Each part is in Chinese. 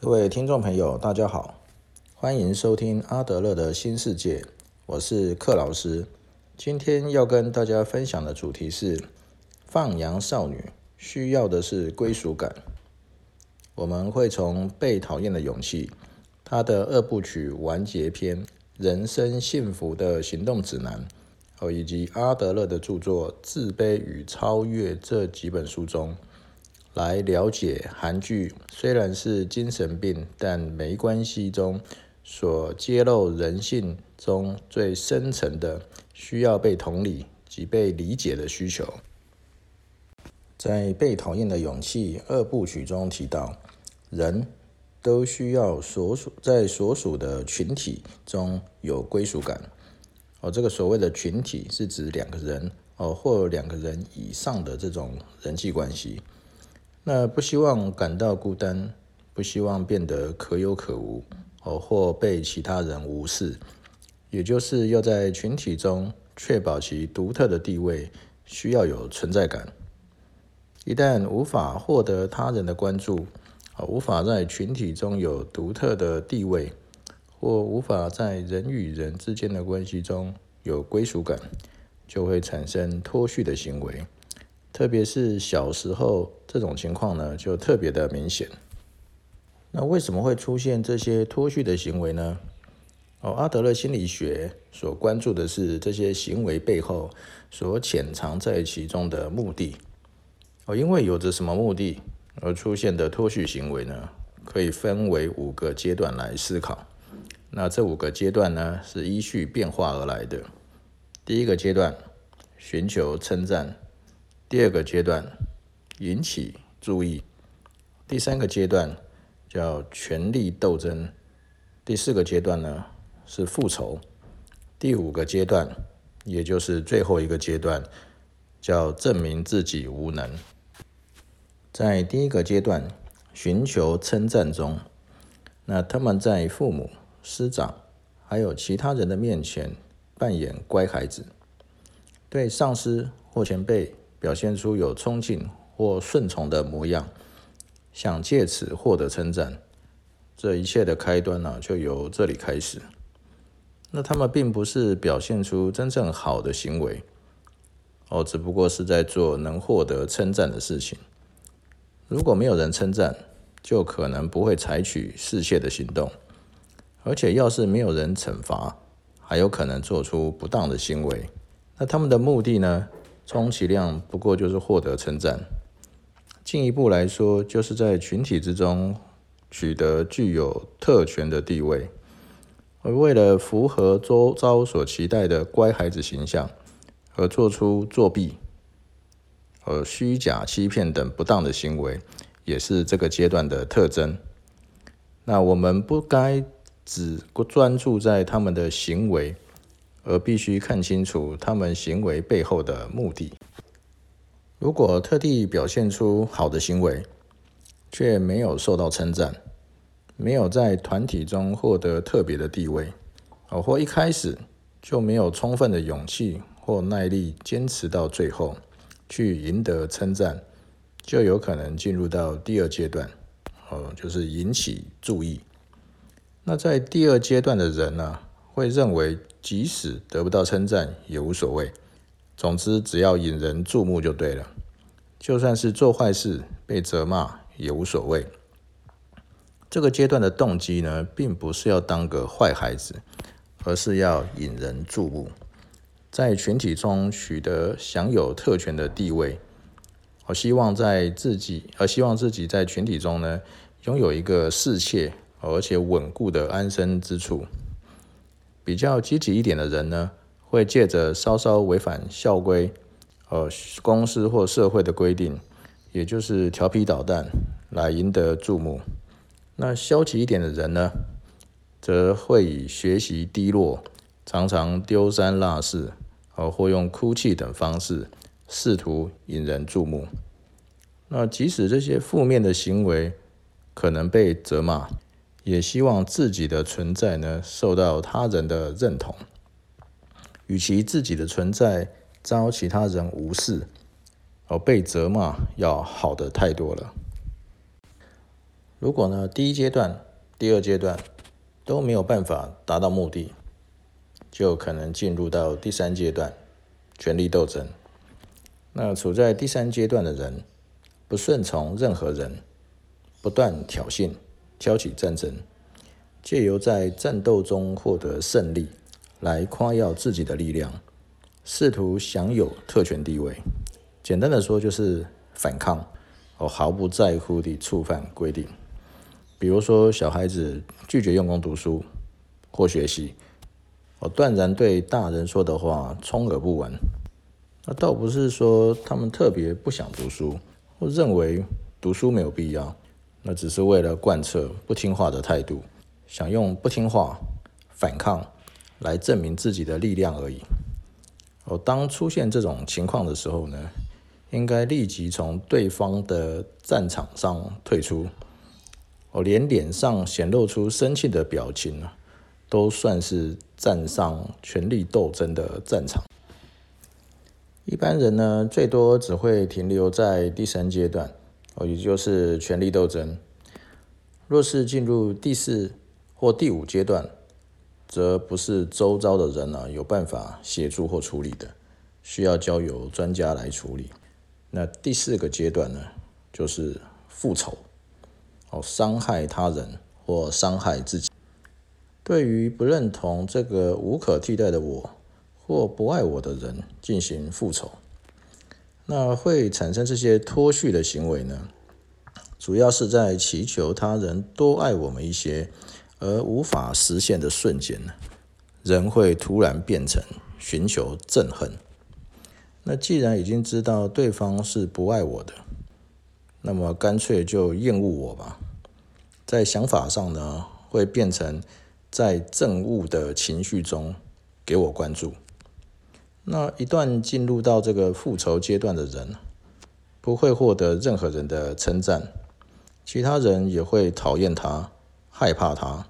各位听众朋友，大家好，欢迎收听阿德勒的新世界，我是克老师。今天要跟大家分享的主题是放羊少女需要的是归属感。我们会从《被讨厌的勇气》他的二部曲完结篇《人生幸福的行动指南》哦，以及阿德勒的著作《自卑与超越》这几本书中。来了解韩剧虽然是精神病，但没关系中所揭露人性中最深层的需要被同理及被理解的需求。在《被讨厌的勇气》二部曲中提到，人都需要所属在所属的群体中有归属感。哦，这个所谓的群体是指两个人哦，或两个人以上的这种人际关系。那不希望感到孤单，不希望变得可有可无，哦，或被其他人无视，也就是要在群体中确保其独特的地位，需要有存在感。一旦无法获得他人的关注，啊，无法在群体中有独特的地位，或无法在人与人之间的关系中有归属感，就会产生脱序的行为。特别是小时候，这种情况呢就特别的明显。那为什么会出现这些脱序的行为呢？哦，阿德勒心理学所关注的是这些行为背后所潜藏在其中的目的。哦，因为有着什么目的而出现的脱序行为呢？可以分为五个阶段来思考。那这五个阶段呢是依序变化而来的。第一个阶段，寻求称赞。第二个阶段，引起注意；第三个阶段叫权力斗争；第四个阶段呢是复仇；第五个阶段，也就是最后一个阶段，叫证明自己无能。在第一个阶段，寻求称赞中，那他们在父母、师长还有其他人的面前扮演乖孩子，对上司或前辈。表现出有憧憬或顺从的模样，想借此获得称赞。这一切的开端呢，就由这里开始。那他们并不是表现出真正好的行为，哦，只不过是在做能获得称赞的事情。如果没有人称赞，就可能不会采取示谢的行动。而且，要是没有人惩罚，还有可能做出不当的行为。那他们的目的呢？充其量不过就是获得称赞，进一步来说，就是在群体之中取得具有特权的地位，而为了符合周遭所期待的乖孩子形象，而做出作弊、和虚假欺骗等不当的行为，也是这个阶段的特征。那我们不该只专注在他们的行为。而必须看清楚他们行为背后的目的。如果特地表现出好的行为，却没有受到称赞，没有在团体中获得特别的地位，哦，或一开始就没有充分的勇气或耐力坚持到最后，去赢得称赞，就有可能进入到第二阶段，哦，就是引起注意。那在第二阶段的人呢，会认为。即使得不到称赞也无所谓，总之只要引人注目就对了。就算是做坏事被责骂也无所谓。这个阶段的动机呢，并不是要当个坏孩子，而是要引人注目，在群体中取得享有特权的地位。我希望在自己，而希望自己在群体中呢，拥有一个适切而且稳固的安身之处。比较积极一点的人呢，会借着稍稍违反校规、呃公司或社会的规定，也就是调皮捣蛋，来赢得注目。那消极一点的人呢，则会以学习低落、常常丢三落四，呃或用哭泣等方式，试图引人注目。那即使这些负面的行为可能被责骂。也希望自己的存在呢受到他人的认同，与其自己的存在遭其他人无视而被责骂，要好的太多了。如果呢第一阶段、第二阶段都没有办法达到目的，就可能进入到第三阶段——权力斗争。那处在第三阶段的人，不顺从任何人，不断挑衅、挑起战争，借由在战斗中获得胜利，来夸耀自己的力量，试图享有特权地位。简单的说，就是反抗，哦，毫不在乎地触犯规定。比如说，小孩子拒绝用功读书或学习，我，断然对大人说的话充耳不闻。那倒不是说他们特别不想读书，或认为读书没有必要，那只是为了贯彻不听话的态度，想用不听话、反抗来证明自己的力量而已。哦，当出现这种情况的时候呢，应该立即从对方的战场上退出。哦，连脸上显露出生气的表情啊，都算是站上权力斗争的战场。一般人呢，最多只会停留在第三阶段，哦，也就是权力斗争。若是进入第四或第五阶段，则不是周遭的人呢有办法协助或处理的，需要交由专家来处理。那第四个阶段呢，就是复仇，哦，伤害他人或伤害自己。对于不认同这个无可替代的我。或不爱我的人进行复仇，那会产生这些脱序的行为呢？主要是在祈求他人多爱我们一些，而无法实现的瞬间呢，人会突然变成寻求憎恨。那既然已经知道对方是不爱我的，那么干脆就厌恶我吧。在想法上呢，会变成在憎恶的情绪中给我关注。那一旦进入到这个复仇阶段的人，不会获得任何人的称赞，其他人也会讨厌他、害怕他、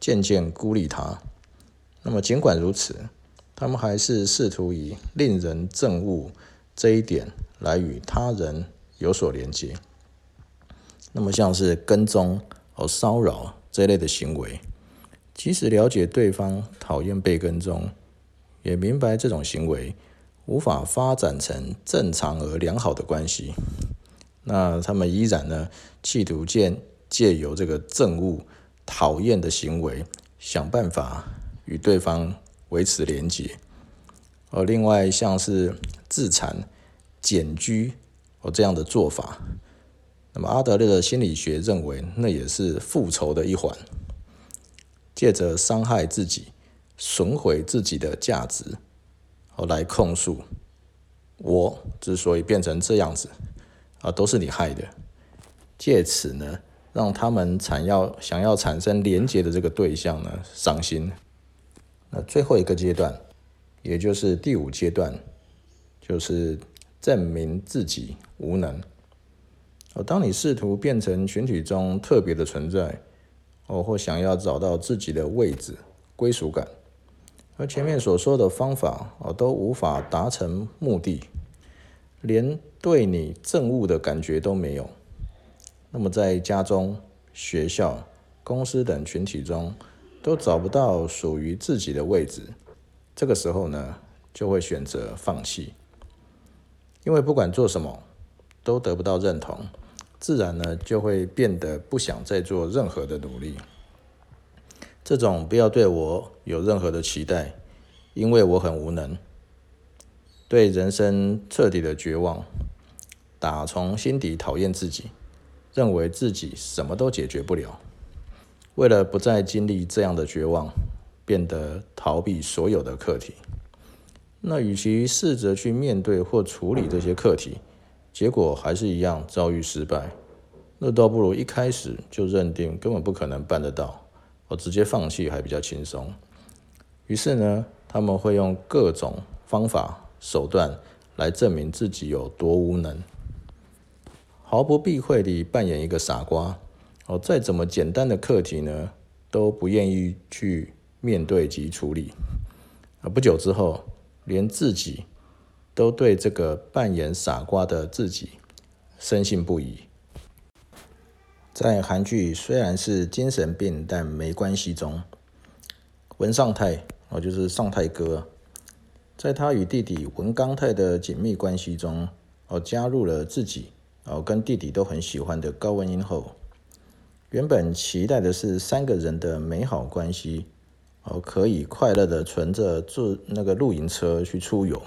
渐渐孤立他。那么尽管如此，他们还是试图以令人憎恶这一点来与他人有所连接。那么像是跟踪和骚扰这类的行为，即使了解对方讨厌被跟踪。也明白这种行为无法发展成正常而良好的关系，那他们依然呢，企图借借由这个憎恶、讨厌的行为，想办法与对方维持连结。而另外像是自残、检居哦这样的做法，那么阿德勒的心理学认为，那也是复仇的一环，借着伤害自己。损毁自己的价值，后来控诉我之所以变成这样子啊，都是你害的。借此呢，让他们产要想要产生连结的这个对象呢伤心。那最后一个阶段，也就是第五阶段，就是证明自己无能。哦，当你试图变成群体中特别的存在，哦，或想要找到自己的位置、归属感。而前面所说的方法哦，都无法达成目的，连对你憎恶的感觉都没有。那么在家中、学校、公司等群体中，都找不到属于自己的位置。这个时候呢，就会选择放弃，因为不管做什么都得不到认同，自然呢就会变得不想再做任何的努力。这种不要对我有任何的期待，因为我很无能，对人生彻底的绝望，打从心底讨厌自己，认为自己什么都解决不了。为了不再经历这样的绝望，变得逃避所有的课题。那与其试着去面对或处理这些课题，结果还是一样遭遇失败，那倒不如一开始就认定根本不可能办得到。我直接放弃还比较轻松，于是呢，他们会用各种方法手段来证明自己有多无能，毫不避讳地扮演一个傻瓜。哦，再怎么简单的课题呢，都不愿意去面对及处理。啊，不久之后，连自己都对这个扮演傻瓜的自己深信不疑。在韩剧虽然是精神病，但没关系中，文尚泰哦，就是尚泰哥，在他与弟弟文刚泰的紧密关系中，哦，加入了自己哦跟弟弟都很喜欢的高文英后，原本期待的是三个人的美好关系，哦，可以快乐的存着坐那个露营车去出游，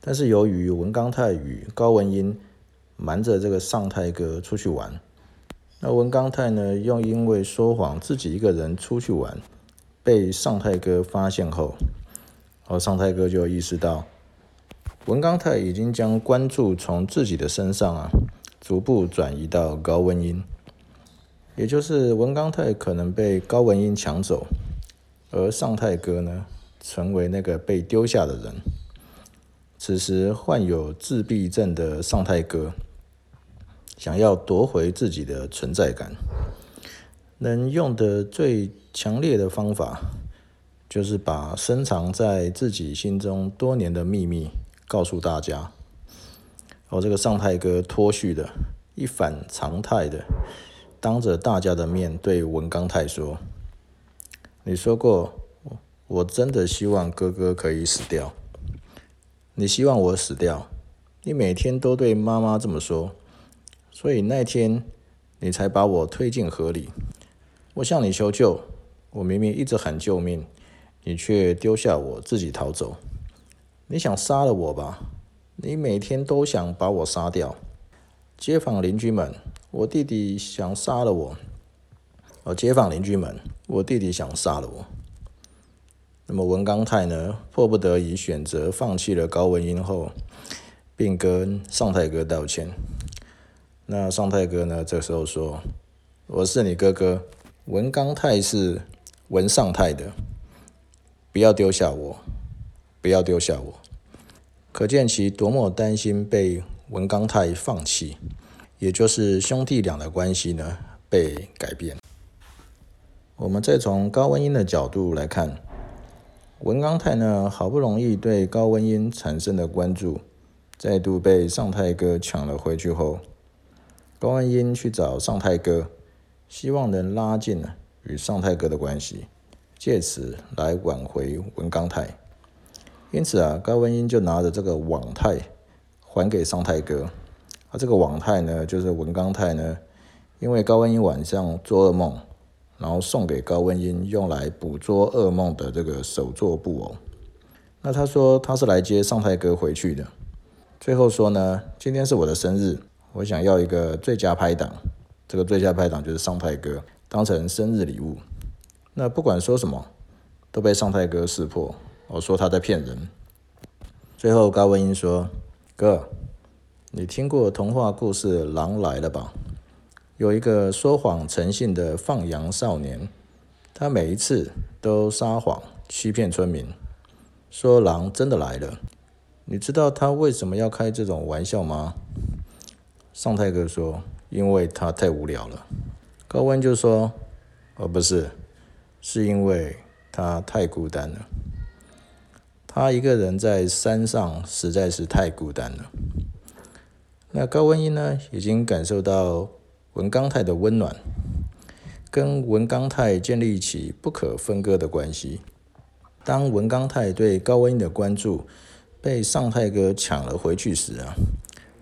但是由于文刚泰与高文英瞒着这个尚泰哥出去玩。那文刚泰呢？又因为说谎自己一个人出去玩，被尚泰哥发现后，而尚泰哥就意识到，文刚泰已经将关注从自己的身上啊，逐步转移到高文英，也就是文刚泰可能被高文英抢走，而尚泰哥呢，成为那个被丢下的人。此时患有自闭症的尚泰哥。想要夺回自己的存在感，能用的最强烈的方法，就是把深藏在自己心中多年的秘密告诉大家。我这个上太哥脱序的，一反常态的，当着大家的面对文刚泰说：“你说过，我真的希望哥哥可以死掉。你希望我死掉？你每天都对妈妈这么说。”所以那天你才把我推进河里，我向你求救，我明明一直喊救命，你却丢下我自己逃走。你想杀了我吧？你每天都想把我杀掉。街坊邻居们，我弟弟想杀了我。哦，街坊邻居们，我弟弟想杀了我。那么文刚泰呢？迫不得已选择放弃了高文英后，并跟尚泰哥道歉。那尚泰哥呢？这时候说：“我是你哥哥，文刚泰是文尚泰的，不要丢下我，不要丢下我。”可见其多么担心被文刚泰放弃，也就是兄弟俩的关系呢被改变。我们再从高文英的角度来看，文刚泰呢好不容易对高文英产生的关注，再度被尚泰哥抢了回去后。高文英去找尚泰哥，希望能拉近与尚泰哥的关系，借此来挽回文刚泰。因此啊，高文英就拿着这个网泰还给尚泰哥。啊，这个网泰呢，就是文刚泰呢，因为高文英晚上做噩梦，然后送给高文英用来捕捉噩梦的这个手作布偶。那他说他是来接尚泰哥回去的。最后说呢，今天是我的生日。我想要一个最佳拍档，这个最佳拍档就是尚泰哥，当成生日礼物。那不管说什么，都被尚泰哥识破，我说他在骗人。最后高文英说：“哥，你听过童话故事《狼来了》吧？有一个说谎成性的放羊少年，他每一次都撒谎欺骗村民，说狼真的来了。你知道他为什么要开这种玩笑吗？”尚泰哥说：“因为他太无聊了。”高温就说：“哦，不是，是因为他太孤单了。他一个人在山上实在是太孤单了。”那高温英呢，已经感受到文刚泰的温暖，跟文刚泰建立起不可分割的关系。当文刚泰对高温英的关注被尚泰哥抢了回去时啊。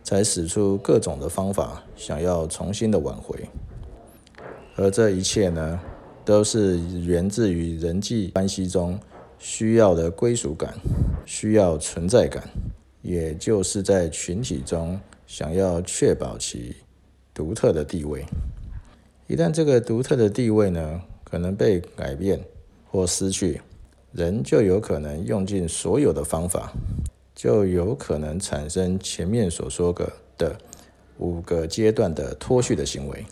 才使出各种的方法，想要重新的挽回，而这一切呢，都是源自于人际关系中需要的归属感，需要存在感，也就是在群体中想要确保其独特的地位。一旦这个独特的地位呢，可能被改变或失去，人就有可能用尽所有的方法。就有可能产生前面所说的的五个阶段的脱序的行为。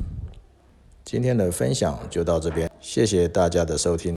今天的分享就到这边，谢谢大家的收听。